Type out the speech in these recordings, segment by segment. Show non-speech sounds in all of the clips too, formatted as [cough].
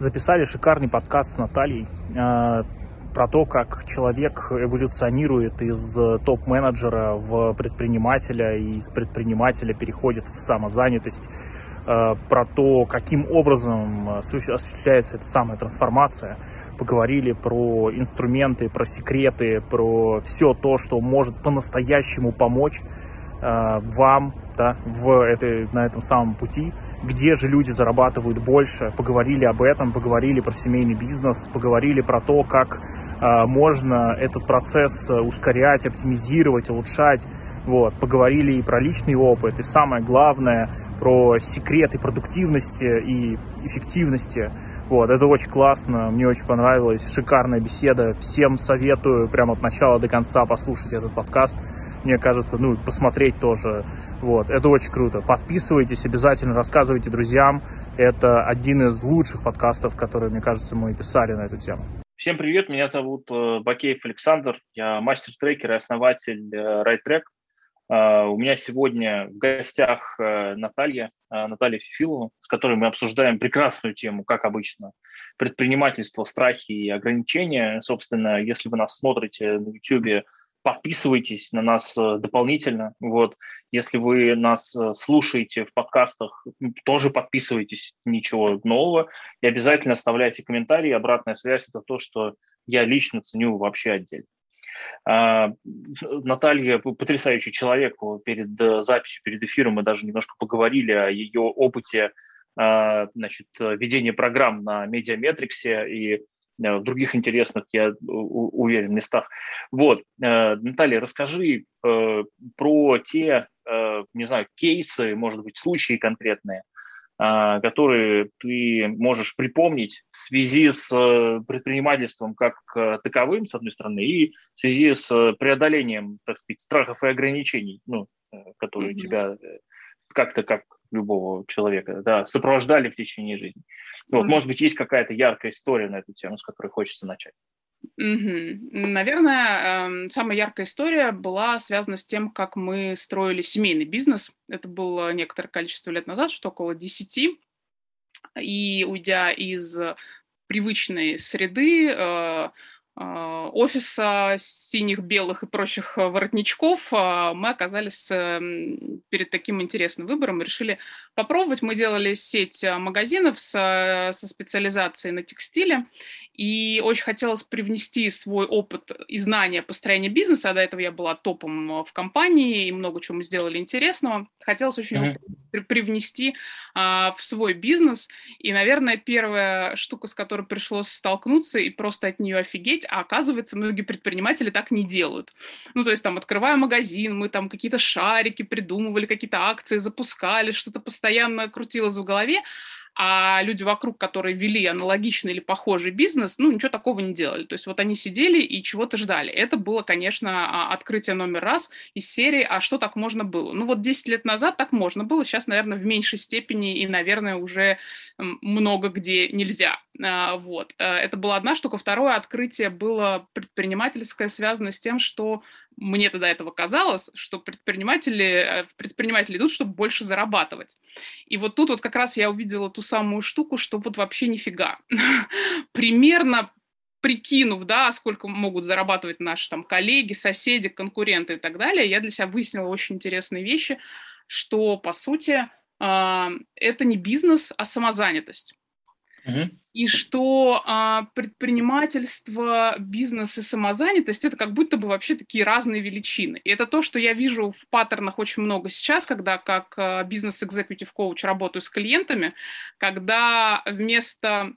записали шикарный подкаст с Натальей э, про то, как человек эволюционирует из топ-менеджера в предпринимателя и из предпринимателя переходит в самозанятость, э, про то, каким образом осуществляется эта самая трансформация. Поговорили про инструменты, про секреты, про все то, что может по-настоящему помочь э, вам да, в этой, на этом самом пути, где же люди зарабатывают больше, поговорили об этом, поговорили про семейный бизнес, поговорили про то, как э, можно этот процесс ускорять, оптимизировать, улучшать, вот, поговорили и про личный опыт, и самое главное, про секреты продуктивности и эффективности. Вот, это очень классно, мне очень понравилось, шикарная беседа. Всем советую прямо от начала до конца послушать этот подкаст мне кажется, ну, посмотреть тоже. Вот, это очень круто. Подписывайтесь, обязательно рассказывайте друзьям. Это один из лучших подкастов, которые, мне кажется, мы писали на эту тему. Всем привет, меня зовут э, Бакеев Александр, я мастер-трекер и основатель э, RideTrack. Uh, у меня сегодня в гостях Наталья, Наталья Фифилова, с которой мы обсуждаем прекрасную тему, как обычно, предпринимательство, страхи и ограничения. Собственно, если вы нас смотрите на YouTube, подписывайтесь на нас э, дополнительно. Вот. Если вы нас э, слушаете в подкастах, тоже подписывайтесь, ничего нового. И обязательно оставляйте комментарии. Обратная связь – это то, что я лично ценю вообще отдельно. А, Наталья потрясающий человек. Перед э, записью, перед эфиром мы даже немножко поговорили о ее опыте а, значит, ведения программ на Медиаметриксе и в других интересных, я уверен, местах. Вот, э, Наталья, расскажи э, про те, не знаю, кейсы, может быть, случаи конкретные, которые ты можешь припомнить в связи с предпринимательством как таковым, с одной стороны, и в связи с преодолением, так сказать, страхов и ограничений, ну, которые mm-hmm. тебя как-то как любого человека, да, сопровождали в течение жизни. Вот, mm-hmm. может быть, есть какая-то яркая история на эту тему, с которой хочется начать. Mm-hmm. Наверное, э, самая яркая история была связана с тем, как мы строили семейный бизнес. Это было некоторое количество лет назад, что около 10. И уйдя из привычной среды, э, офиса синих, белых и прочих а, воротничков, а, мы оказались эм, перед таким интересным выбором и решили попробовать. Мы делали сеть магазинов со, со специализацией на текстиле, и очень хотелось привнести свой опыт и знания построения бизнеса. А до этого я была топом в компании, и много чего мы сделали интересного. Хотелось очень mm-hmm. привнести а, в свой бизнес. И, наверное, первая штука, с которой пришлось столкнуться и просто от нее офигеть, а оказывается, многие предприниматели так не делают. Ну, то есть там, открывая магазин, мы там какие-то шарики придумывали, какие-то акции запускали, что-то постоянно крутилось в голове, а люди вокруг, которые вели аналогичный или похожий бизнес, ну, ничего такого не делали. То есть вот они сидели и чего-то ждали. Это было, конечно, а, открытие номер раз из серии «А что так можно было?». Ну, вот 10 лет назад так можно было, сейчас, наверное, в меньшей степени и, наверное, уже много где нельзя. А, вот. Э, это была одна штука. Второе открытие было предпринимательское, связано с тем, что мне тогда этого казалось, что предприниматели, э, предприниматели идут, чтобы больше зарабатывать. И вот тут вот как раз я увидела ту самую штуку, что вот вообще нифига. [laughs] Примерно прикинув, да, сколько могут зарабатывать наши там коллеги, соседи, конкуренты и так далее, я для себя выяснила очень интересные вещи, что, по сути, а, это не бизнес, а самозанятость. И что а, предпринимательство, бизнес и самозанятость это как будто бы вообще такие разные величины. И это то, что я вижу в паттернах очень много сейчас, когда как а, бизнес-экзекутив коуч работаю с клиентами, когда вместо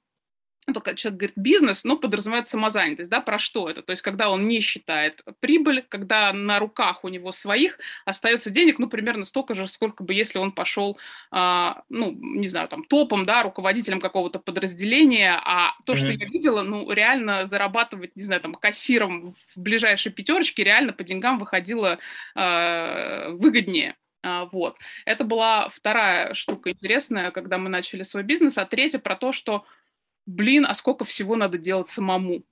только человек говорит бизнес, но подразумевает самозанятость, да, про что это? То есть, когда он не считает прибыль, когда на руках у него своих остается денег, ну, примерно столько же, сколько бы, если он пошел, а, ну, не знаю, там, топом, да, руководителем какого-то подразделения, а то, mm-hmm. что я видела, ну, реально зарабатывать, не знаю, там, кассиром в ближайшей пятерочке реально по деньгам выходило а, выгоднее. А, вот. Это была вторая штука интересная, когда мы начали свой бизнес, а третья про то, что блин, а сколько всего надо делать самому?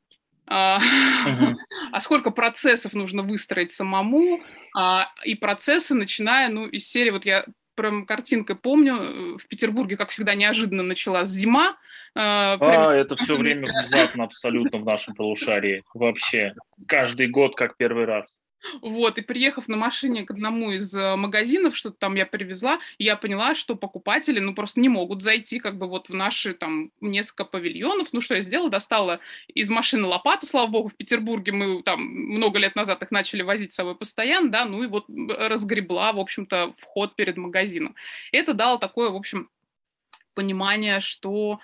А, [laughs] а сколько процессов нужно выстроить самому? А, и процессы, начиная, ну, из серии, вот я прям картинкой помню. В Петербурге, как всегда, неожиданно началась зима. А, а это все [laughs] время внезапно абсолютно в нашем полушарии. Вообще. Каждый год как первый раз. Вот, и приехав на машине к одному из э, магазинов, что-то там я привезла, я поняла, что покупатели, ну, просто не могут зайти как бы вот в наши там несколько павильонов. Ну, что я сделала? Достала из машины лопату, слава богу, в Петербурге мы там много лет назад их начали возить с собой постоянно, да, ну и вот разгребла, в общем-то, вход перед магазином. Это дало такое, в общем, понимание, что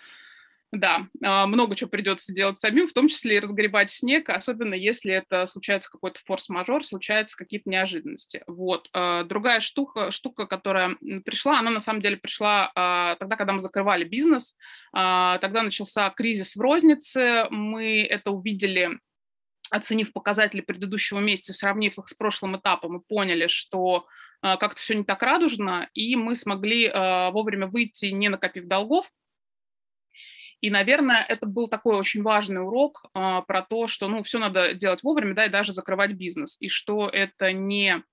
да, а, много чего придется делать самим, в том числе и разгребать снег, особенно если это случается какой-то форс-мажор, случаются какие-то неожиданности. Вот. А, другая штука, штука, которая пришла, она на самом деле пришла а, тогда, когда мы закрывали бизнес. Тогда начался кризис в рознице, мы это увидели оценив показатели предыдущего месяца, сравнив их с прошлым этапом, мы поняли, что как-то все не так радужно, и мы смогли вовремя выйти, не накопив долгов, и, наверное, это был такой очень важный урок а, про то, что, ну, все надо делать вовремя, да, и даже закрывать бизнес, и что это не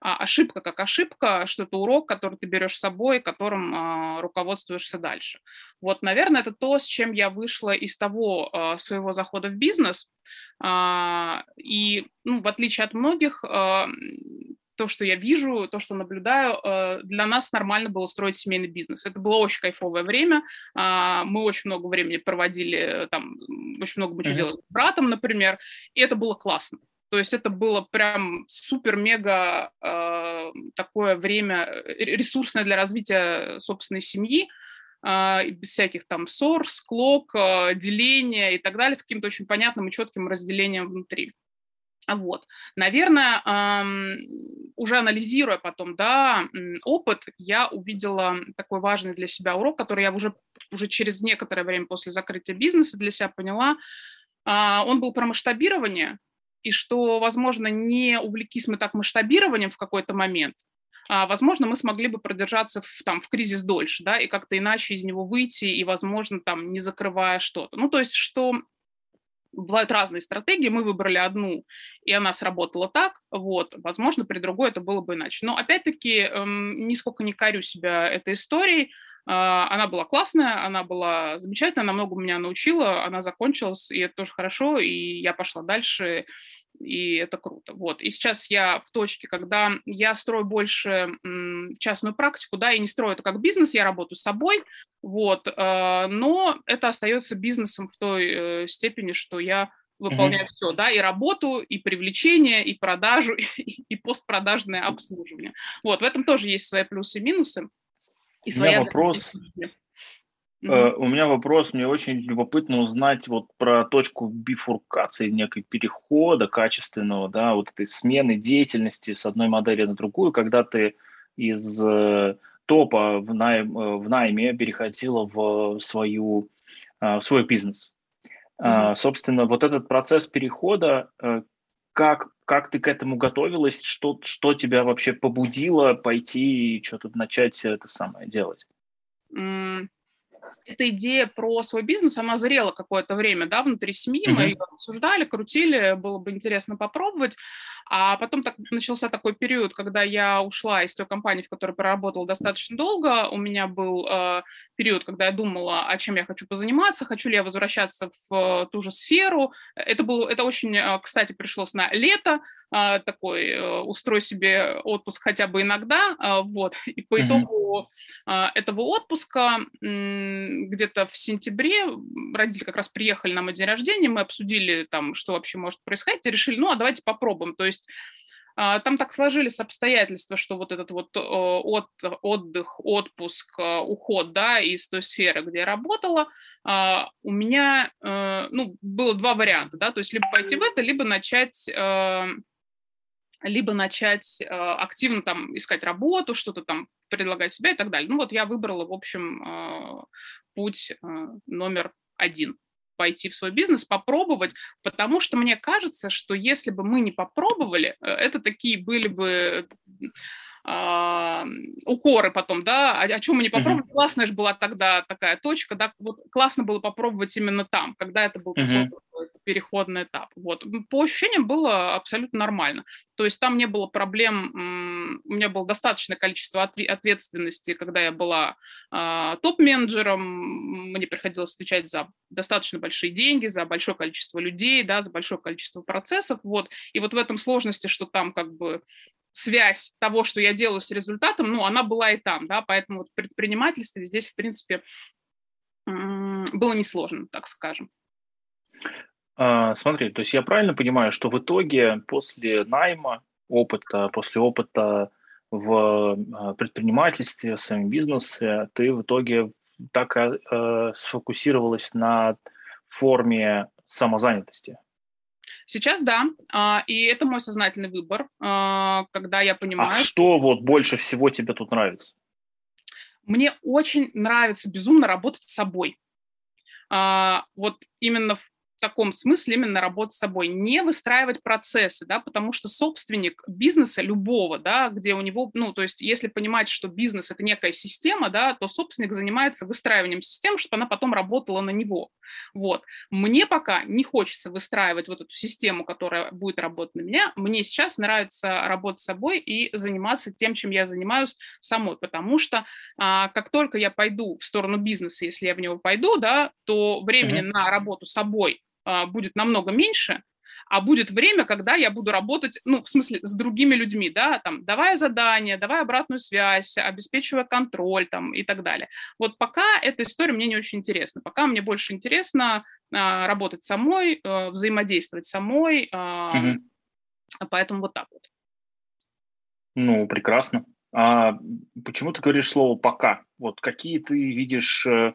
а, ошибка как ошибка, что это урок, который ты берешь с собой, которым а, руководствуешься дальше. Вот, наверное, это то, с чем я вышла из того а, своего захода в бизнес. А, и, ну, в отличие от многих, а, то, что я вижу, то, что наблюдаю, э, для нас нормально было строить семейный бизнес. Это было очень кайфовое время. А, мы очень много времени проводили, э, там, очень много мы что делали с братом, например, и это было классно. То есть это было прям супер-мега э, такое время ресурсное для развития собственной семьи, э, без всяких там ссор, склок, э, деления и так далее, с каким-то очень понятным и четким разделением внутри. Вот, наверное, уже анализируя потом, да, опыт, я увидела такой важный для себя урок, который я уже, уже через некоторое время после закрытия бизнеса для себя поняла. А, он был про масштабирование, и что, возможно, не увлекись мы так масштабированием в какой-то момент, а, возможно, мы смогли бы продержаться в, там, в кризис дольше, да, и как-то иначе из него выйти, и, возможно, там, не закрывая что-то. Ну, то есть, что бывают разные стратегии, мы выбрали одну, и она сработала так, вот, возможно, при другой это было бы иначе. Но, опять-таки, эм, нисколько не корю себя этой историей, а, она была классная, она была замечательная, она много меня научила, она закончилась, и это тоже хорошо, и я пошла дальше, и это круто. Вот. И сейчас я в точке, когда я строю больше частную практику, да, и не строю это как бизнес, я работаю с собой, вот, э, но это остается бизнесом в той э, степени, что я выполняю mm-hmm. все, да, и работу, и привлечение, и продажу, [laughs] и, и постпродажное обслуживание. Вот, в этом тоже есть свои плюсы и минусы. И своя У меня вопрос, Uh-huh. У меня вопрос, мне очень любопытно узнать вот про точку бифуркации, некой перехода качественного, да, вот этой смены деятельности с одной модели на другую, когда ты из э, топа в, найм, э, в найме переходила в свою, в свой бизнес. Uh-huh. Собственно, вот этот процесс перехода, как, как ты к этому готовилась, что, что тебя вообще побудило пойти и что-то начать это самое делать? Mm эта идея про свой бизнес, она зрела какое-то время, да, внутри семьи, mm-hmm. мы ее обсуждали, крутили, было бы интересно попробовать, а потом так, начался такой период, когда я ушла из той компании, в которой проработала достаточно долго, у меня был э, период, когда я думала, о чем я хочу позаниматься, хочу ли я возвращаться в э, ту же сферу, это было, это очень, э, кстати, пришлось на лето, э, такой, э, устрой себе отпуск хотя бы иногда, э, вот, и по mm-hmm. итогу э, этого отпуска э, где-то в сентябре родители как раз приехали на мой день рождения, мы обсудили там, что вообще может происходить, и решили, ну, а давайте попробуем. То есть а, там так сложились обстоятельства, что вот этот вот от, отдых, отпуск, а, уход, да, из той сферы, где я работала, а, у меня, э, ну, было два варианта, да, то есть либо пойти в это, либо начать либо начать э, активно там искать работу, что-то там предлагать себя и так далее. Ну вот я выбрала, в общем, э, путь э, номер один пойти в свой бизнес, попробовать, потому что мне кажется, что если бы мы не попробовали, это такие были бы э, укоры потом, да, о, о чем мы не попробовали. Mm-hmm. Классная же была тогда такая точка, да, вот классно было попробовать именно там, когда это был mm-hmm. такой переходный этап. Вот. По ощущениям было абсолютно нормально. То есть там не было проблем, у меня было достаточное количество ответственности, когда я была э, топ-менеджером, мне приходилось отвечать за достаточно большие деньги, за большое количество людей, да, за большое количество процессов, вот. И вот в этом сложности, что там как бы связь того, что я делаю с результатом, ну, она была и там, да, поэтому вот в предпринимательстве здесь, в принципе, было несложно, так скажем. А, смотри, то есть я правильно понимаю, что в итоге после найма опыта, после опыта в а, предпринимательстве, в своем бизнесе, ты в итоге так э, сфокусировалась на форме самозанятости? Сейчас да, а, и это мой сознательный выбор, а, когда я понимаю... А что вот больше всего тебе тут нравится? Мне очень нравится безумно работать с собой. А, вот именно в таком смысле именно работать с собой, не выстраивать процессы, да, потому что собственник бизнеса любого, да, где у него, ну, то есть если понимать, что бизнес – это некая система, да, то собственник занимается выстраиванием систем, чтобы она потом работала на него. Вот. Мне пока не хочется выстраивать вот эту систему, которая будет работать на меня. Мне сейчас нравится работать с собой и заниматься тем, чем я занимаюсь самой, потому что а, как только я пойду в сторону бизнеса, если я в него пойду, да, то времени uh-huh. на работу с собой будет намного меньше, а будет время, когда я буду работать, ну, в смысле, с другими людьми, да, там, давая задания, давая обратную связь, обеспечивая контроль, там, и так далее. Вот пока эта история мне не очень интересна. Пока мне больше интересно а, работать самой, а, взаимодействовать самой, а, угу. поэтому вот так вот. Ну, прекрасно. А почему ты говоришь слово «пока»? Вот какие ты видишь э, Э,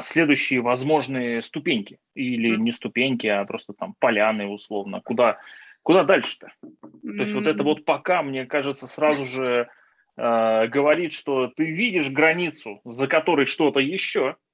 следующие возможные ступеньки. Или не ступеньки, а просто там поляны условно. Куда, куда дальше-то? То есть вот это вот пока, мне кажется, сразу же э, говорит, что ты видишь границу, за которой что-то еще, Э,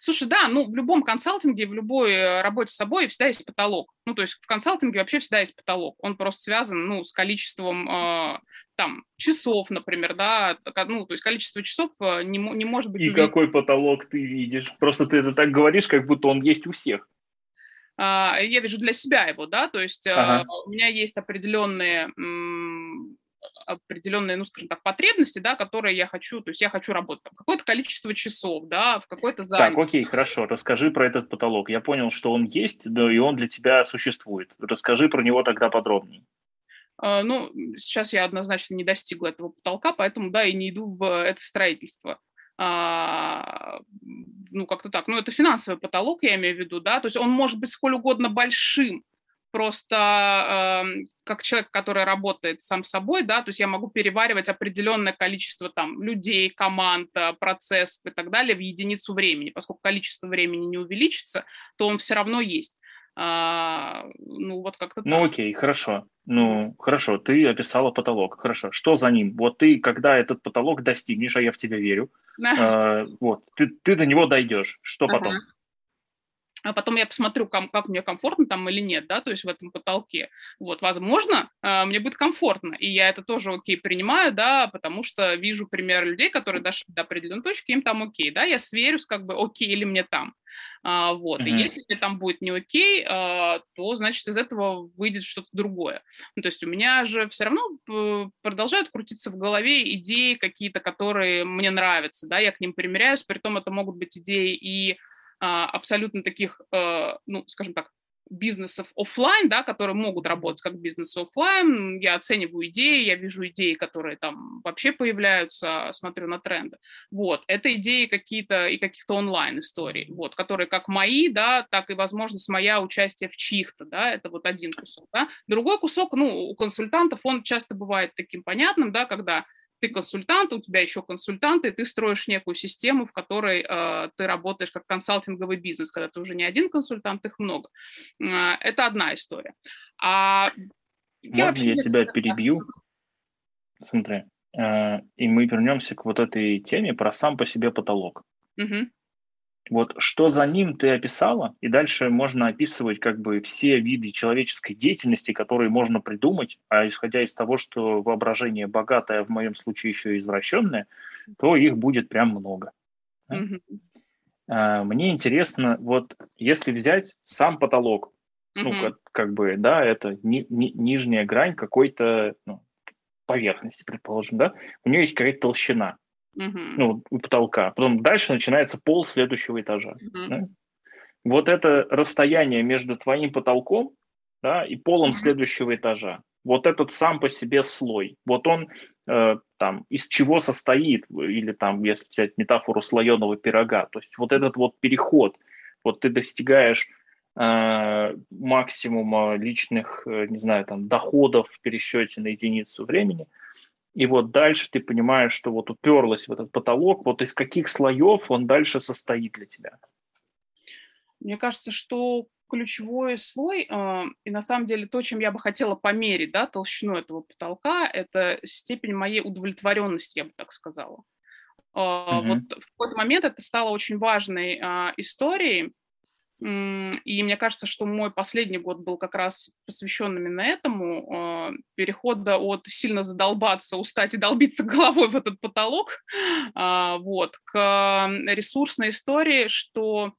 слушай, да, ну в любом консалтинге, в любой э, работе с собой всегда есть потолок. Ну то есть в консалтинге вообще всегда есть потолок. Он просто связан, ну, с количеством э, там часов, например, да, ну то есть количество часов не, не может быть. И увеличено. какой потолок ты видишь? Просто ты это так говоришь, как будто он есть у всех. Я вижу для себя его, да, то есть ага. у меня есть определенные определенные, ну, скажем так, потребности, да, которые я хочу, то есть я хочу работать там, какое-то количество часов, да, в какой-то зале. Так, окей, хорошо, расскажи про этот потолок. Я понял, что он есть, да, и он для тебя существует. Расскажи про него тогда подробнее. Uh, ну, сейчас я однозначно не достигла этого потолка, поэтому, да, и не иду в это строительство. Uh, ну, как-то так. Ну, это финансовый потолок, я имею в виду, да, то есть он может быть сколь угодно большим, просто э, как человек, который работает сам собой, да, то есть я могу переваривать определенное количество там людей, команд, э, процессов и так далее в единицу времени. Поскольку количество времени не увеличится, то он все равно есть. А, ну, вот как-то Ну, так. окей, хорошо. Ну, хорошо, ты описала потолок. Хорошо. Что за ним? Вот ты, когда этот потолок достигнешь, а я в тебя верю, [laughs] э, вот, ты, ты до него дойдешь. Что потом? А потом я посмотрю, как, как мне комфортно там или нет, да, то есть в этом потолке. Вот, возможно, э, мне будет комфортно, и я это тоже окей принимаю, да, потому что вижу пример людей, которые дошли до определенной точки, им там окей, да, я сверюсь, как бы окей или мне там. А, вот, mm-hmm. и если там будет не окей, а, то, значит, из этого выйдет что-то другое. Ну, то есть у меня же все равно э, продолжают крутиться в голове идеи какие-то, которые мне нравятся, да, я к ним примеряюсь, при том это могут быть идеи и а, абсолютно таких, э, ну, скажем так, бизнесов офлайн, да, которые могут работать как бизнес офлайн. Я оцениваю идеи, я вижу идеи, которые там вообще появляются, смотрю на тренды. Вот, это идеи какие-то и каких-то онлайн историй, вот, которые как мои, да, так и, возможно, с моя участие в чьих-то, да, это вот один кусок, да. Другой кусок, ну, у консультантов он часто бывает таким понятным, да, когда ты консультант, у тебя еще консультанты, и ты строишь некую систему, в которой э, ты работаешь как консалтинговый бизнес, когда ты уже не один консультант, их много. Э, это одна история. А я Можно я тебя перебью? Смотри, э, и мы вернемся к вот этой теме про сам по себе потолок. Угу. Вот что за ним ты описала, и дальше можно описывать как бы все виды человеческой деятельности, которые можно придумать, а исходя из того, что воображение богатое, в моем случае еще и извращенное, то их будет прям много. А, мне интересно, вот если взять сам потолок, mm-hmm. ну, как, как бы, да, это ни, ни, нижняя грань какой-то ну, поверхности, предположим, да, у нее есть какая-то толщина, mm-hmm. ну, у потолка. Потом дальше начинается пол следующего этажа. Mm-hmm. Да? Вот это расстояние между твоим потолком да, и полом mm-hmm. следующего этажа. Вот этот сам по себе слой. Вот он э, там из чего состоит, или там, если взять метафору слоеного пирога, то есть вот этот вот переход, вот ты достигаешь э, максимума личных, э, не знаю, там доходов в пересчете на единицу времени, и вот дальше ты понимаешь, что вот уперлась в этот потолок, вот из каких слоев он дальше состоит для тебя. Мне кажется, что ключевой слой, э, и на самом деле то, чем я бы хотела померить, да, толщину этого потолка, это степень моей удовлетворенности, я бы так сказала. Э, mm-hmm. Вот в какой-то момент это стало очень важной э, историей, и мне кажется, что мой последний год был как раз посвящен именно этому, э, перехода от сильно задолбаться, устать и долбиться [laughs] головой в этот потолок, э, вот, к ресурсной истории, что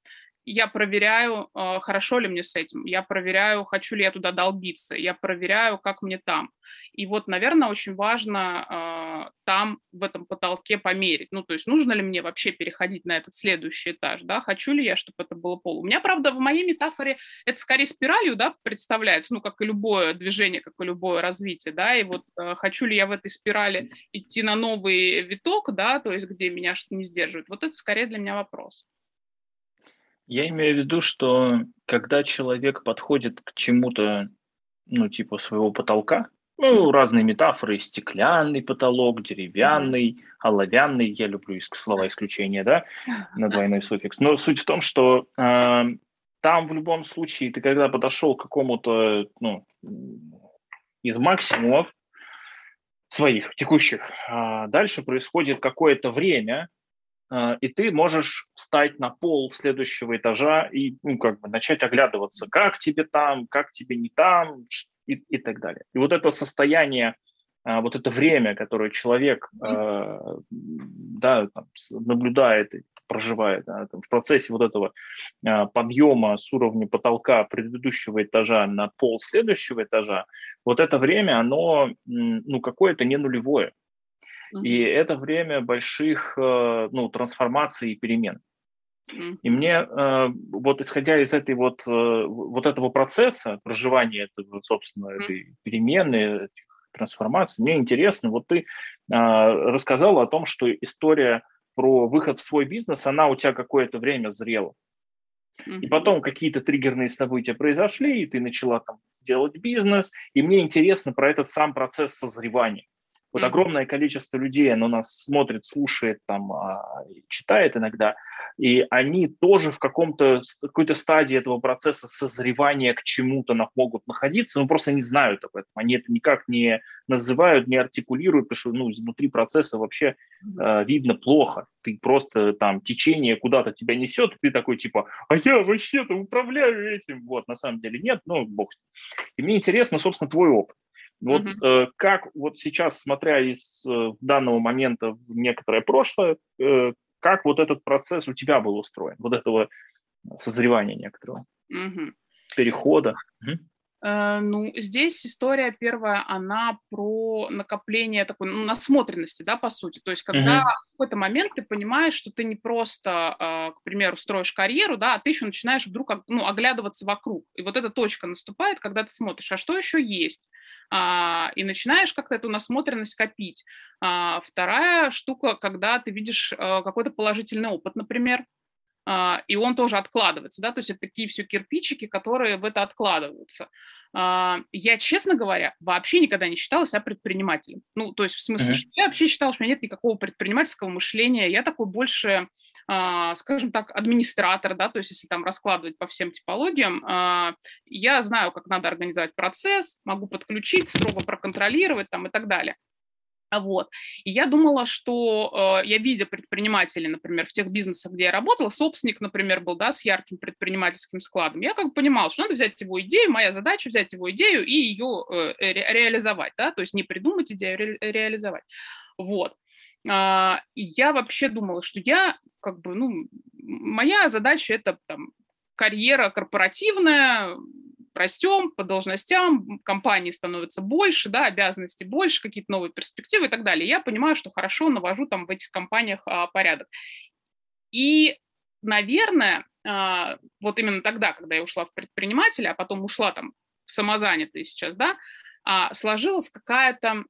я проверяю, а, хорошо ли мне с этим, я проверяю, хочу ли я туда долбиться, я проверяю, как мне там. И вот, наверное, очень важно а, там, в этом потолке померить. Ну, то есть нужно ли мне вообще переходить на этот следующий этаж, да, хочу ли я, чтобы это было пол. У меня, правда, в моей метафоре это скорее спиралью, да, представляется, ну, как и любое движение, как и любое развитие, да, и вот а, хочу ли я в этой спирали идти на новый виток, да, то есть где меня что-то не сдерживает. Вот это скорее для меня вопрос. Я имею в виду, что когда человек подходит к чему-то, ну, типа своего потолка, ну, разные метафоры, стеклянный потолок, деревянный, оловянный, я люблю слова исключения, да, на двойной суффикс. Но суть в том, что э, там в любом случае ты когда подошел к какому-то, ну, из максимумов своих текущих, э, дальше происходит какое-то время, и ты можешь встать на пол следующего этажа и ну, как бы начать оглядываться, как тебе там, как тебе не там и, и так далее. И вот это состояние, а, вот это время, которое человек а, да, там, наблюдает проживает да, там, в процессе вот этого подъема с уровня потолка предыдущего этажа на пол следующего этажа, вот это время, оно ну, какое-то не нулевое. И это время больших э, ну, трансформаций и перемен. И мне, э, вот исходя из этой вот, э, вот этого процесса проживания этого, собственно, этой перемены, этих трансформаций, мне интересно, вот ты рассказала о том, что история про выход в свой бизнес, она у тебя какое-то время зрела. И потом какие-то триггерные события произошли, и ты начала там делать бизнес. И мне интересно про этот сам процесс созревания. Вот mm-hmm. огромное количество людей, оно нас смотрит, слушает, там, а, читает иногда, и они тоже в каком-то, какой-то стадии этого процесса созревания к чему-то могут находиться, но просто не знают об этом. Они это никак не называют, не артикулируют, потому что ну, изнутри процесса вообще mm-hmm. э, видно плохо. Ты просто там течение куда-то тебя несет, ты такой типа, а я вообще-то управляю этим. Вот, на самом деле нет, ну, бог. И мне интересно, собственно, твой опыт. Вот mm-hmm. э, как вот сейчас, смотря из э, данного момента в некоторое прошлое, э, как вот этот процесс у тебя был устроен, вот этого созревания некоторого, mm-hmm. перехода? Mm-hmm. Э, ну, здесь история первая, она про накопление такой ну, насмотренности, да, по сути. То есть, когда uh-huh. в какой-то момент ты понимаешь, что ты не просто, э, к примеру, строишь карьеру, да, а ты еще начинаешь вдруг ну, оглядываться вокруг. И вот эта точка наступает, когда ты смотришь, а что еще есть? А, и начинаешь как-то эту насмотренность копить. А, вторая штука, когда ты видишь э, какой-то положительный опыт, например, а, и он тоже откладывается, да, то есть это такие все кирпичики, которые в это откладываются. А, я, честно говоря, вообще никогда не считала себя предпринимателем. Ну, то есть в смысле, mm-hmm. что я вообще считала, что у меня нет никакого предпринимательского мышления, я такой больше, а, скажем так, администратор, да, то есть если там раскладывать по всем типологиям, я знаю, как надо организовать процесс, могу подключить, строго проконтролировать там и так далее. Вот. И я думала, что э, я, видя предпринимателей, например, в тех бизнесах, где я работала, собственник, например, был, да, с ярким предпринимательским складом, я как бы понимала, что надо взять его идею, моя задача взять его идею и ее э, ре- реализовать, да, то есть не придумать идею, а ре- реализовать. Вот. Э, и я вообще думала, что я как бы, ну, моя задача это там карьера корпоративная, растем по должностям, компании становятся больше, да, обязанностей больше, какие-то новые перспективы и так далее. Я понимаю, что хорошо навожу там в этих компаниях а, порядок. И, наверное, а, вот именно тогда, когда я ушла в предпринимателя, а потом ушла там в самозанятые сейчас, да, а, сложилась какая-то,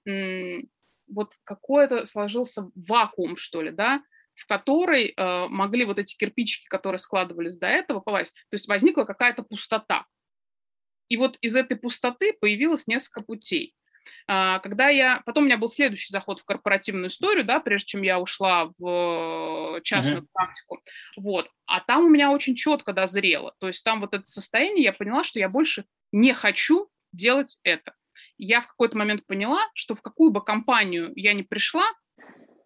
вот какой-то сложился вакуум, что ли, да, в который э, могли вот эти кирпичики, которые складывались до этого, попасть. То есть возникла какая-то пустота. И вот из этой пустоты появилось несколько путей. А, когда я... Потом у меня был следующий заход в корпоративную историю, да, прежде чем я ушла в частную uh-huh. практику. Вот. А там у меня очень четко дозрело. То есть там вот это состояние, я поняла, что я больше не хочу делать это. Я в какой-то момент поняла, что в какую бы компанию я ни пришла,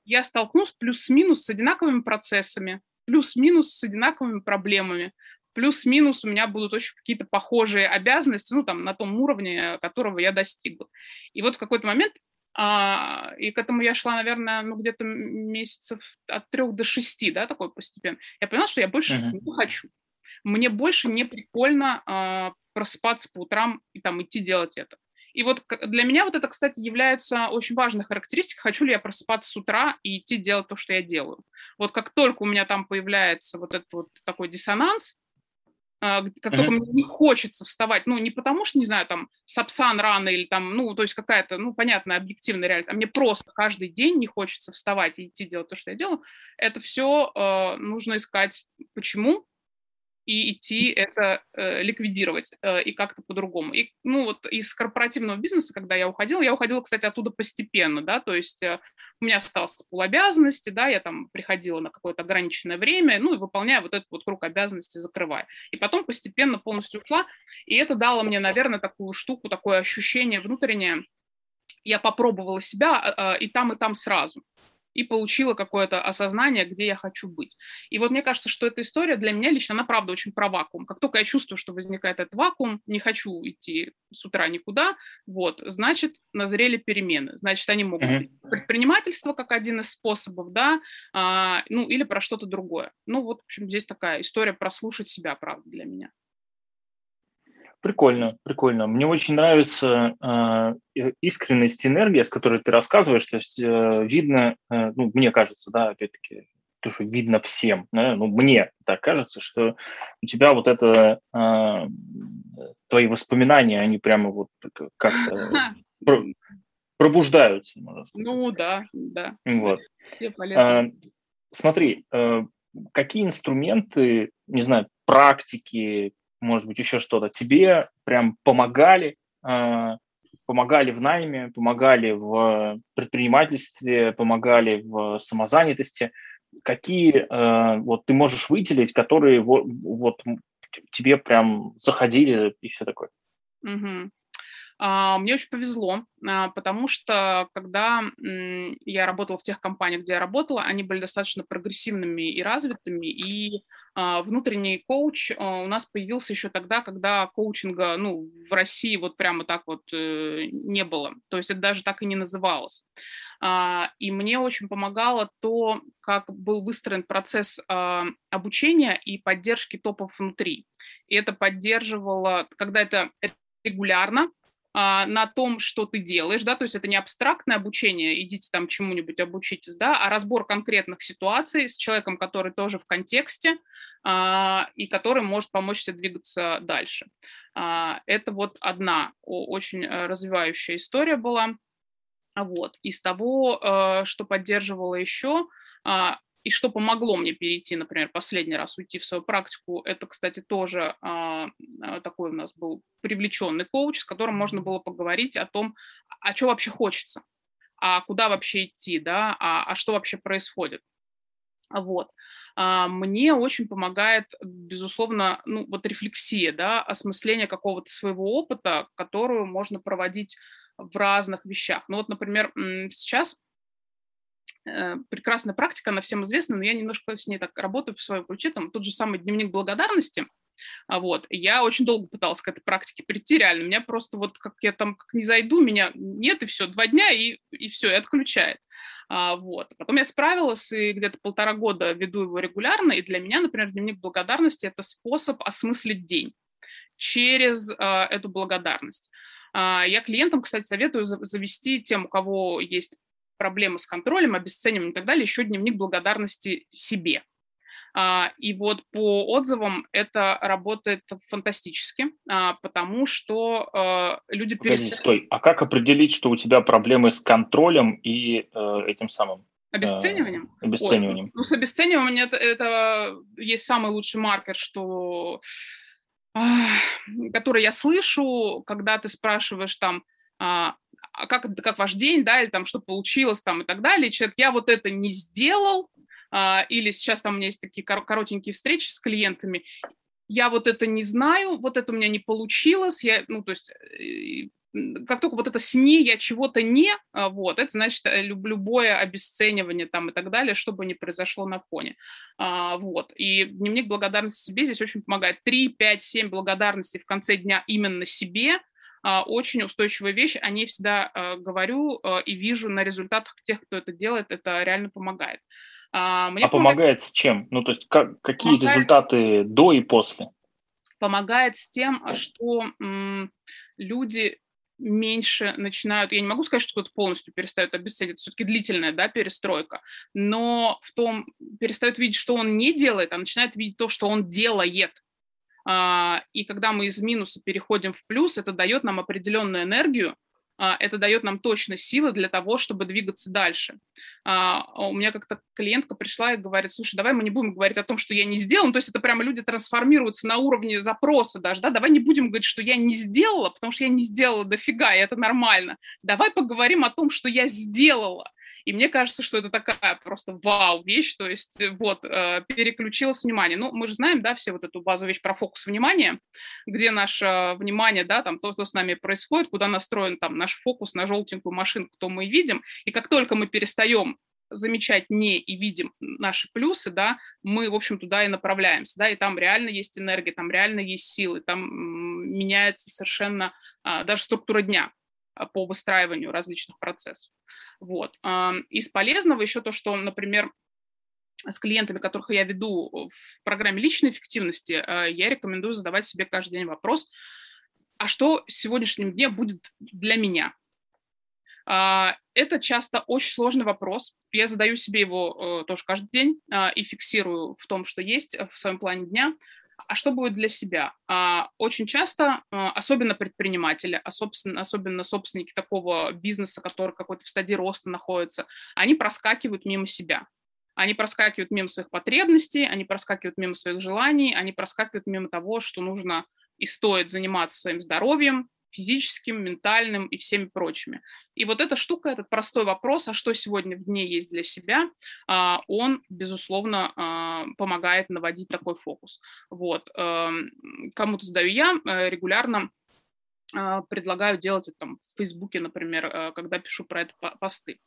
я столкнусь плюс-минус с одинаковыми процессами, плюс-минус с одинаковыми проблемами, плюс-минус у меня будут очень какие-то похожие обязанности, ну, там, на том уровне, которого я достигла. И вот в какой-то момент, а, и к этому я шла, наверное, ну, где-то месяцев от трех до шести, да, такой постепенно, я поняла, что я больше uh-huh. не хочу. Мне больше не прикольно а, просыпаться по утрам и там идти делать это. И вот для меня вот это, кстати, является очень важной характеристикой, хочу ли я просыпаться с утра и идти делать то, что я делаю. Вот как только у меня там появляется вот этот вот такой диссонанс, а, как только мне не хочется вставать, ну, не потому что, не знаю, там, сапсан рано или там, ну, то есть какая-то, ну, понятная объективная реальность, а мне просто каждый день не хочется вставать и идти делать то, что я делаю, это все э, нужно искать. Почему? И идти это э, ликвидировать э, и как-то по-другому. И, ну, вот из корпоративного бизнеса, когда я уходила, я уходила, кстати, оттуда постепенно, да, то есть э, у меня осталось пол обязанностей, да, я там приходила на какое-то ограниченное время, ну, и выполняя вот этот вот круг обязанностей, закрывая. И потом постепенно полностью ушла, и это дало мне, наверное, такую штуку, такое ощущение внутреннее, я попробовала себя э, и там, и там сразу и получила какое-то осознание, где я хочу быть. И вот мне кажется, что эта история для меня лично, она правда очень про вакуум. Как только я чувствую, что возникает этот вакуум, не хочу идти с утра никуда, вот, значит, назрели перемены. Значит, они могут быть предпринимательство как один из способов, да, а, ну, или про что-то другое. Ну, вот, в общем, здесь такая история прослушать себя, правда, для меня. Прикольно, прикольно. Мне очень нравится э, искренность энергия, с которой ты рассказываешь. То есть э, видно, э, ну, мне кажется, да, опять-таки, то, что видно всем, да, ну, мне так кажется, что у тебя вот это, э, твои воспоминания, они прямо вот как-то [laughs] пробуждаются, можно сказать. Ну, да, да. Вот. А, смотри, э, какие инструменты, не знаю, практики, может быть, еще что-то, тебе прям помогали, а, помогали в найме, помогали в предпринимательстве, помогали в самозанятости. Какие а, вот ты можешь выделить, которые вот, вот тебе прям заходили и все такое? Угу. А, мне очень повезло, а, потому что когда я работала в тех компаниях, где я работала, они были достаточно прогрессивными и развитыми, и а, внутренний коуч у нас появился еще тогда, когда коучинга ну, в России вот прямо так вот э, не было, то есть это даже так и не называлось. И мне очень помогало то, как был выстроен процесс обучения и поддержки топов внутри. И это поддерживало, когда это регулярно, а, на том, что ты делаешь, да, то есть это не абстрактное обучение, идите там чему-нибудь обучитесь, да, а разбор конкретных ситуаций с человеком, который тоже в контексте а, и который может помочь тебе двигаться дальше. А, это вот одна очень э, развивающая история была. Вот. Из того, э, что поддерживала еще, и что помогло мне перейти, например, последний раз уйти в свою практику, это, кстати, тоже а, а, такой у нас был привлеченный коуч, с которым можно было поговорить о том, а что вообще хочется, а куда вообще идти, да, а, а что вообще происходит. Вот. А, мне очень помогает, безусловно, ну, вот рефлексия, да, осмысление какого-то своего опыта, которую можно проводить в разных вещах. Ну вот, например, сейчас прекрасная практика, она всем известна, но я немножко с ней так работаю в своем ключе, там тот же самый дневник благодарности, А вот. Я очень долго пыталась к этой практике прийти, реально. Меня просто вот, как я там как не зайду, меня нет, и все, два дня, и, и все, и отключает. А, вот. Потом я справилась, и где-то полтора года веду его регулярно, и для меня, например, дневник благодарности – это способ осмыслить день через а, эту благодарность. А, я клиентам, кстати, советую завести тем, у кого есть проблемы с контролем, обесцениванием и так далее, еще дневник благодарности себе. А, и вот по отзывам это работает фантастически, а, потому что а, люди перестают... Стой, а как определить, что у тебя проблемы с контролем и э, этим самым? Обесцениванием? Э, обесцениванием. Ой, ну, с обесцениванием это, это есть самый лучший маркер, что который я слышу, когда ты спрашиваешь там, а как, как ваш день, да, или там, что получилось там и так далее, человек, я вот это не сделал, а, или сейчас там у меня есть такие коротенькие встречи с клиентами, я вот это не знаю, вот это у меня не получилось, я, ну, то есть э, как только вот это с ней я чего-то не, а, вот, это значит э, любое обесценивание там и так далее, чтобы не произошло на фоне. А, вот. И дневник благодарности себе здесь очень помогает. Три, пять, семь благодарностей в конце дня именно себе, очень устойчивая вещь, о ней всегда а, говорю а, и вижу на результатах тех, кто это делает, это реально помогает. А, мне а помогает, помогает с чем? Ну, то есть как, какие помогает, результаты до и после? Помогает с тем, что м, люди меньше начинают, я не могу сказать, что кто-то полностью перестает обесценивать, это все-таки длительная да, перестройка, но в том перестают видеть, что он не делает, а начинает видеть то, что он делает. И когда мы из минуса переходим в плюс, это дает нам определенную энергию, а, это дает нам точно силы для того, чтобы двигаться дальше. А, у меня как-то клиентка пришла и говорит, слушай, давай мы не будем говорить о том, что я не сделал, ну, то есть это прямо люди трансформируются на уровне запроса даже, да, давай не будем говорить, что я не сделала, потому что я не сделала дофига, и это нормально. Давай поговорим о том, что я сделала. И мне кажется, что это такая просто вау вещь, то есть э, вот, э, переключилось внимание. Ну, мы же знаем, да, все вот эту базовую вещь про фокус внимания, где наше внимание, да, там то, что с нами происходит, куда настроен там наш фокус на желтенькую машинку, то мы видим. И как только мы перестаем замечать не и видим наши плюсы, да, мы, в общем, туда и направляемся, да, и там реально есть энергия, там реально есть силы, там меняется совершенно а, даже структура дня по выстраиванию различных процессов. Вот. Из полезного еще то, что, например, с клиентами, которых я веду в программе личной эффективности, а, я рекомендую задавать себе каждый день вопрос, а что в сегодняшнем дне будет для меня? А, это часто очень сложный вопрос. Я задаю себе его э, тоже каждый день а, и фиксирую в том, что есть в своем плане дня а что будет для себя? А, очень часто, а, особенно предприниматели, особенно, особенно собственники такого бизнеса, который какой-то в стадии роста находится, они проскакивают мимо себя. Они проскакивают мимо своих потребностей, они проскакивают мимо своих желаний, они проскакивают мимо того, что нужно и стоит заниматься своим здоровьем, физическим, ментальным и всеми прочими. И вот эта штука, этот простой вопрос, а что сегодня в дне есть для себя, а, он, безусловно, а, помогает наводить такой фокус. Вот. Эм, кому-то задаю я э, регулярно а, предлагаю делать это там в Фейсбуке, например, э, когда пишу про это посты.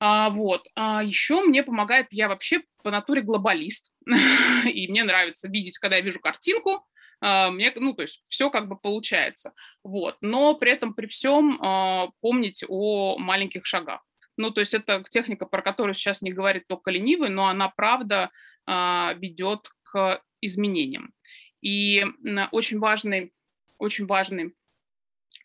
А, вот. А еще мне помогает, я вообще по натуре глобалист, [laughs] и мне нравится видеть, когда я вижу картинку, мне, ну, то есть все как бы получается, вот, но при этом при всем а, помнить о маленьких шагах. Ну, то есть это техника, про которую сейчас не говорит только ленивый, но она, правда, а, ведет к изменениям. И очень важный, очень важный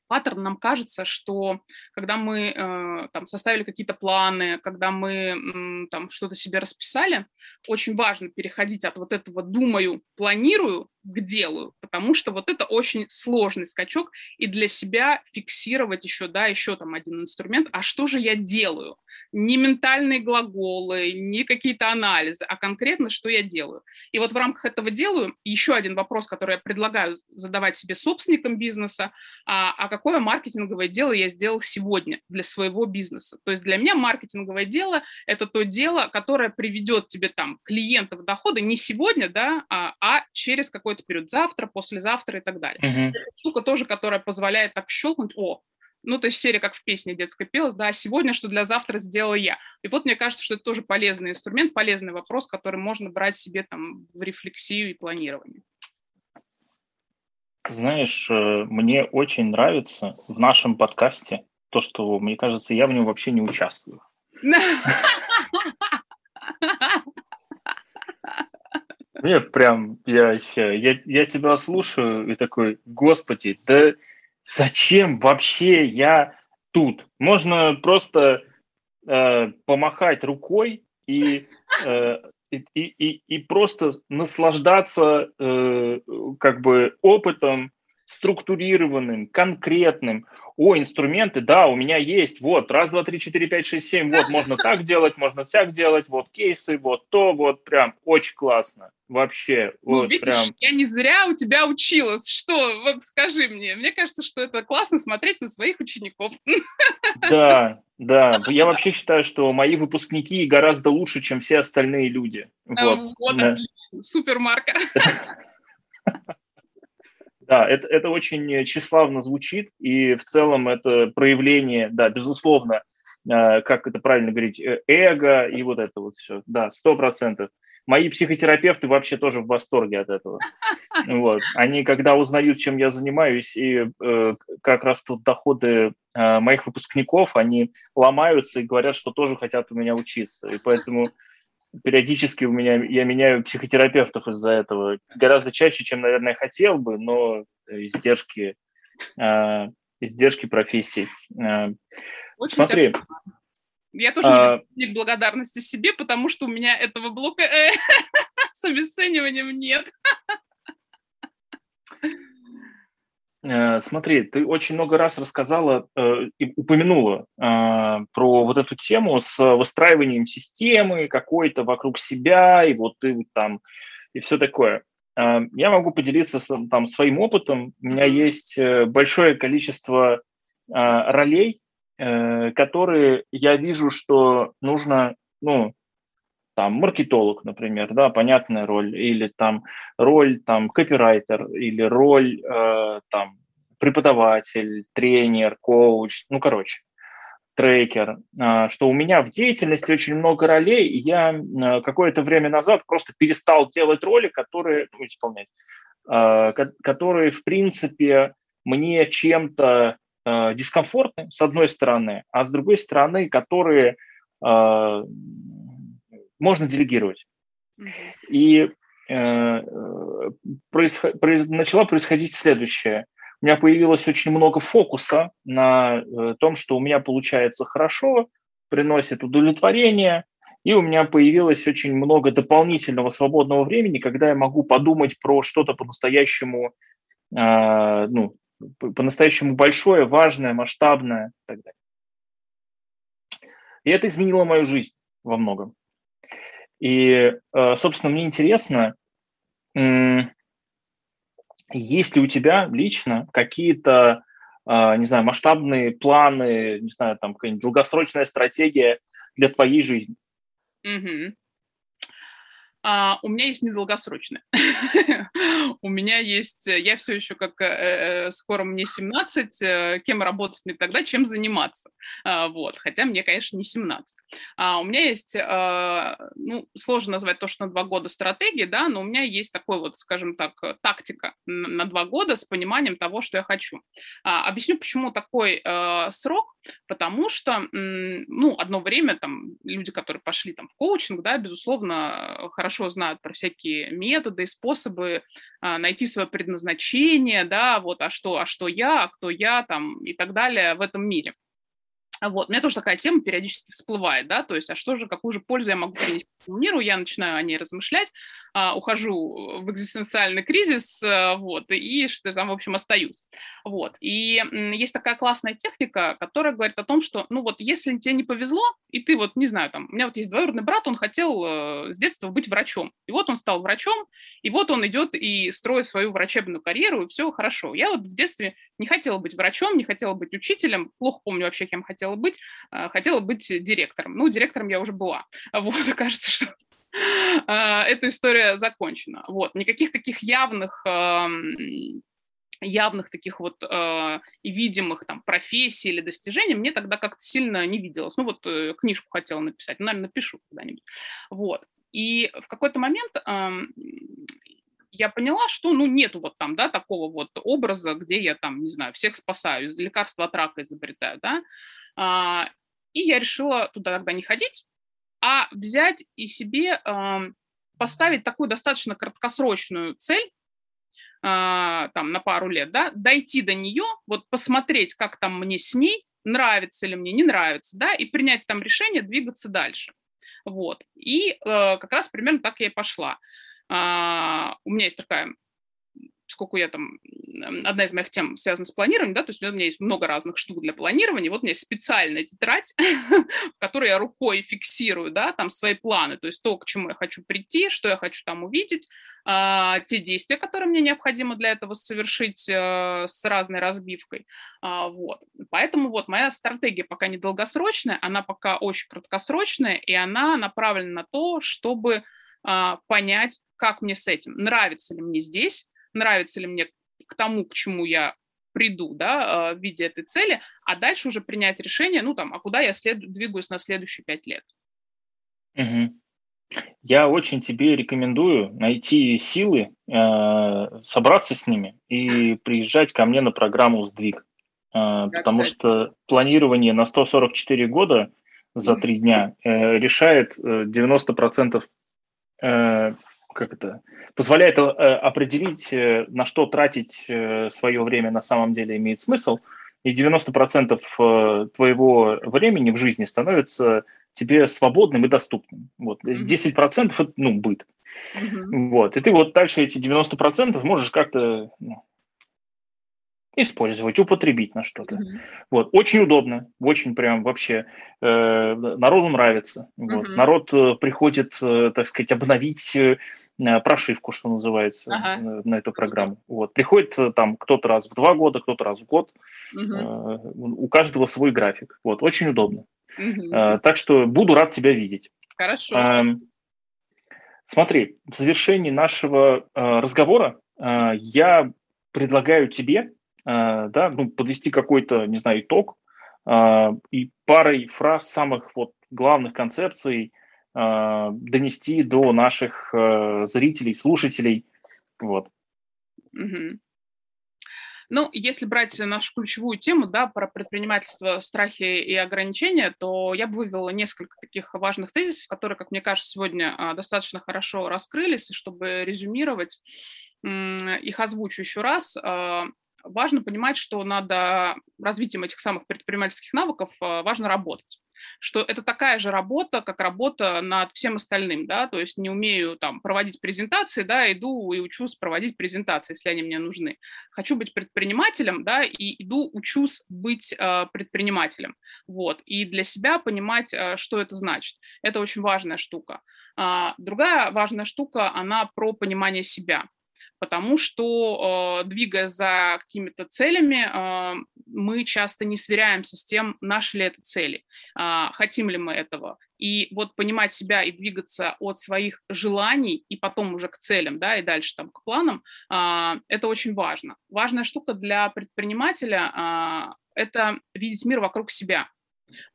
паттерн, нам кажется, что когда мы э, там составили какие-то планы, когда мы э, там что-то себе расписали, очень важно переходить от вот этого «думаю», «планирую» к делу, потому что вот это очень сложный скачок, и для себя фиксировать еще, да, еще там один инструмент, а что же я делаю? Не ментальные глаголы, не какие-то анализы, а конкретно, что я делаю. И вот в рамках этого делаю еще один вопрос, который я предлагаю задавать себе собственникам бизнеса, а, а какое маркетинговое дело я сделал сегодня для своего бизнеса? То есть для меня маркетинговое дело – это то дело, которое приведет тебе там клиентов дохода не сегодня, да, а, а через какой-то период, завтра, послезавтра и так далее. Uh-huh. Это штука тоже, которая позволяет так щелкнуть, о, ну, то есть серия, как в песне детской пелась, да, сегодня, что для завтра сделала я. И вот мне кажется, что это тоже полезный инструмент, полезный вопрос, который можно брать себе там в рефлексию и планирование. Знаешь, э, мне очень нравится в нашем подкасте то, что, мне кажется, я в нем вообще не участвую. [laughs] Мне прям, я, я, я тебя слушаю и такой, господи, да зачем вообще я тут? Можно просто э, помахать рукой и, э, и, и, и просто наслаждаться э, как бы опытом структурированным, конкретным о, инструменты, да, у меня есть, вот, раз, два, три, четыре, пять, шесть, семь, вот, можно так делать, можно так делать, вот кейсы, вот то, вот, прям, очень классно, вообще, ну, вот, видишь, прям. я не зря у тебя училась, что, вот скажи мне, мне кажется, что это классно смотреть на своих учеников. Да, да, [laughs] я вообще считаю, что мои выпускники гораздо лучше, чем все остальные люди. Вот, вот да. отлично, супер, Марка. [laughs] Да, это, это очень тщеславно звучит, и в целом это проявление, да, безусловно, э, как это правильно говорить, э, эго и вот это вот все. Да, сто процентов. Мои психотерапевты вообще тоже в восторге от этого. Вот. Они, когда узнают, чем я занимаюсь, и э, как раз тут доходы э, моих выпускников, они ломаются и говорят, что тоже хотят у меня учиться. И поэтому периодически у меня я меняю психотерапевтов из-за этого гораздо чаще, чем, наверное, хотел бы, но издержки э, издержки профессии. Э, смотри. Я тоже а, не благодарности себе, потому что у меня этого блока э, [laughs] с обесцениванием нет. Э, смотри, ты очень много раз рассказала э, и упомянула э, про вот эту тему с выстраиванием системы какой-то вокруг себя, и вот ты там, и все такое. Я могу поделиться там своим опытом. У меня есть большое количество ролей, которые я вижу, что нужно, ну, там маркетолог, например, да, понятная роль, или там роль там копирайтер, или роль э, там преподаватель, тренер, коуч, ну короче, трекер, э, что у меня в деятельности очень много ролей, и я э, какое-то время назад просто перестал делать роли, которые, ну, исполнять, э, которые в принципе мне чем-то э, дискомфортны, с одной стороны, а с другой стороны, которые э, можно делегировать. И э, происход, произ, начала происходить следующее. У меня появилось очень много фокуса на э, том, что у меня получается хорошо, приносит удовлетворение, и у меня появилось очень много дополнительного свободного времени, когда я могу подумать про что-то по-настоящему, э, ну, по-настоящему большое, важное, масштабное и так далее. И это изменило мою жизнь во многом. И, э, собственно, мне интересно, есть ли у тебя лично какие-то, э, не знаю, масштабные планы, не знаю, там какая-нибудь долгосрочная стратегия для твоей жизни? Mm-hmm. А, у меня есть недолгосрочное. [laughs] у меня есть, э, я все еще как, э, э, скоро мне 17, э, кем работать мне тогда, чем заниматься. А, вот, хотя мне, конечно, не 17. А, у меня есть, а, ну, сложно назвать то, что на два года стратегии, да, но у меня есть такой вот, скажем так, тактика на, два года с пониманием того, что я хочу. А, объясню, почему такой а, срок, потому что, ну, одно время там люди, которые пошли там в коучинг, да, безусловно, хорошо знают про всякие методы и способы а, найти свое предназначение, да, вот, а что, а что я, а кто я, там, и так далее в этом мире. Вот, у меня тоже такая тема периодически всплывает, да, то есть, а что же, какую же пользу я могу принести миру, я начинаю о ней размышлять, а, ухожу в экзистенциальный кризис, а, вот, и что там, в общем, остаюсь. Вот, и есть такая классная техника, которая говорит о том, что, ну вот, если тебе не повезло, и ты вот, не знаю, там, у меня вот есть двоюродный брат, он хотел э, с детства быть врачом, и вот он стал врачом, и вот он идет и строит свою врачебную карьеру, и все хорошо. Я вот в детстве не хотела быть врачом, не хотела быть учителем, плохо помню вообще, кем хотела быть, а, хотела быть директором. Ну, директором я уже была. [laughs] Вот, кажется, что а, эта история закончена. Вот, никаких таких явных явных таких вот э, и видимых там профессий или достижений мне тогда как-то сильно не виделось. Ну вот э, книжку хотела написать, ну, наверное, напишу когда-нибудь. Вот. И в какой-то момент э, я поняла, что, ну, нету вот там, да, такого вот образа, где я там, не знаю, всех спасаю, лекарства от рака изобретаю, да, а, и я решила туда тогда не ходить, а взять и себе поставить такую достаточно краткосрочную цель, а, там, на пару лет, да, дойти до нее, вот посмотреть, как там мне с ней, нравится ли мне, не нравится, да, и принять там решение, двигаться дальше. Вот. И э, как раз примерно так я и пошла. А, у меня есть такая поскольку я там, одна из моих тем связана с планированием, да, то есть у меня есть много разных штук для планирования, вот у меня есть специальная тетрадь, [laughs] в которой я рукой фиксирую, да, там свои планы, то есть то, к чему я хочу прийти, что я хочу там увидеть, а, те действия, которые мне необходимо для этого совершить а, с разной разбивкой, а, вот. Поэтому вот моя стратегия пока не долгосрочная, она пока очень краткосрочная, и она направлена на то, чтобы понять, как мне с этим, нравится ли мне здесь, нравится ли мне к тому, к чему я приду, да, а, в виде этой цели, а дальше уже принять решение, ну, там, а куда я след... двигаюсь на следующие пять лет. Угу. Я очень тебе рекомендую найти силы, э, собраться с ними и приезжать ко мне на программу «Сдвиг». Э, потому что планирование на 144 года за три дня э, решает 90% э, как это, позволяет э, определить, э, на что тратить э, свое время на самом деле имеет смысл, и 90% твоего времени в жизни становится тебе свободным и доступным. Вот. 10% это ну, быт. Mm-hmm. Вот. И ты вот дальше эти 90% можешь как-то ну, использовать, употребить на что-то. Mm-hmm. Вот. Очень удобно, очень прям вообще э, народу нравится. Вот. Mm-hmm. Народ э, приходит, э, так сказать, обновить э, прошивку, что называется, ага. на, на эту программу. Вот. Приходит э, там кто-то раз в два года, кто-то раз в год. Mm-hmm. Э, у каждого свой график. Вот. Очень удобно. Mm-hmm. Э, так что буду рад тебя видеть. Хорошо. Э, смотри, в завершении нашего э, разговора э, я предлагаю тебе Э, да, ну, подвести какой-то, не знаю, итог э, и парой фраз самых вот главных концепций э, донести до наших зрителей, слушателей, вот. Угу. Ну, если брать нашу ключевую тему, да, про предпринимательство, страхи и ограничения, то я бы вывела несколько таких важных тезисов, которые, как мне кажется, сегодня достаточно хорошо раскрылись, и чтобы резюмировать, их озвучу еще раз важно понимать, что над развитием этих самых предпринимательских навыков э, важно работать что это такая же работа, как работа над всем остальным, да, то есть не умею там проводить презентации, да, иду и учусь проводить презентации, если они мне нужны. Хочу быть предпринимателем, да, и иду учусь быть э, предпринимателем, вот, и для себя понимать, э, что это значит. Это очень важная штука. А, другая важная штука, она про понимание себя потому что, э, двигаясь за какими-то целями, э, мы часто не сверяемся с тем, наши ли это цели, э, хотим ли мы этого. И вот понимать себя и двигаться от своих желаний и потом уже к целям, да, и дальше там к планам, это очень важно. Важная штука для предпринимателя – это видеть мир вокруг себя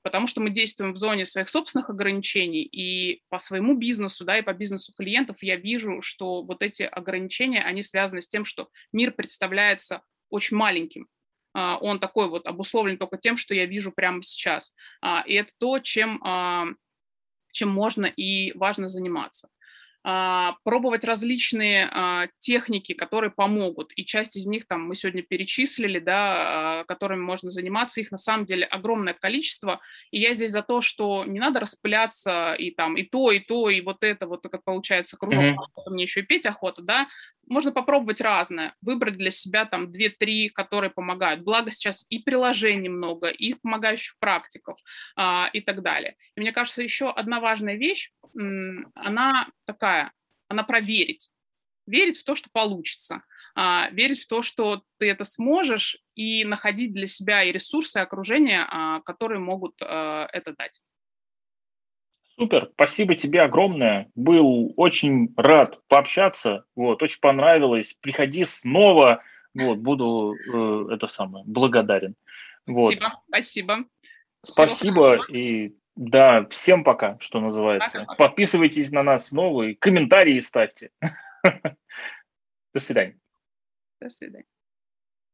потому что мы действуем в зоне своих собственных ограничений, и по своему бизнесу, да, и по бизнесу клиентов я вижу, что вот эти ограничения, они связаны с тем, что мир представляется очень маленьким, а, он такой вот обусловлен только тем, что я вижу прямо сейчас. А, и это то, чем, а, чем можно и важно заниматься. А, пробовать различные а, техники, которые помогут. И часть из них там мы сегодня перечислили, да, а, которыми можно заниматься. Их на самом деле огромное количество. И я здесь за то, что не надо распыляться и там и то, и то, и вот это, вот как получается кружок, mm-hmm. мне еще и петь охота, да. Можно попробовать разное, выбрать для себя там 2-3, которые помогают. Благо сейчас и приложений много, и помогающих практиков а, и так далее. И мне кажется, еще одна важная вещь, она такая, она проверить. Верить в то, что получится. А, верить в то, что ты это сможешь, и находить для себя и ресурсы, и окружение, а, которые могут а, это дать. Супер, спасибо тебе огромное. Был очень рад пообщаться. Вот, очень понравилось. Приходи снова. Вот, буду э, это самое благодарен. Вот. Спасибо, спасибо. Спасибо и да, всем пока, что называется. Пока. Подписывайтесь на нас новые, комментарии ставьте. [laughs] До свидания. До свидания.